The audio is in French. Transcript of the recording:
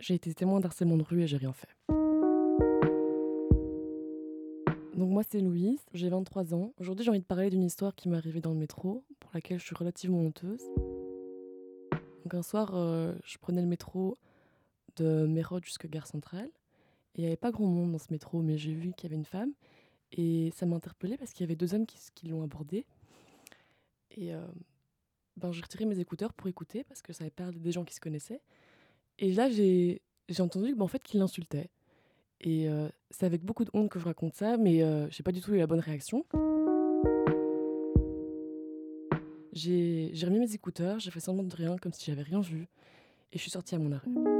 J'ai été témoin d'harcèlement de rue et j'ai rien fait. Donc moi c'est Louise, j'ai 23 ans. Aujourd'hui j'ai envie de parler d'une histoire qui m'est arrivée dans le métro, pour laquelle je suis relativement honteuse. Donc un soir, euh, je prenais le métro de Mérode jusqu'à Gare Centrale. Et il n'y avait pas grand monde dans ce métro, mais j'ai vu qu'il y avait une femme. Et ça m'a parce qu'il y avait deux hommes qui, qui l'ont abordée. Et euh, ben, j'ai retiré mes écouteurs pour écouter parce que ça avait parlé des gens qui se connaissaient. Et là, j'ai entendu ben, en fait, qu'il l'insultait. Et euh, c'est avec beaucoup de honte que je raconte ça, mais euh, j'ai pas du tout eu la bonne réaction. J'ai remis mes écouteurs, j'ai fait semblant de rien, comme si j'avais rien vu, et je suis sortie à mon arrêt.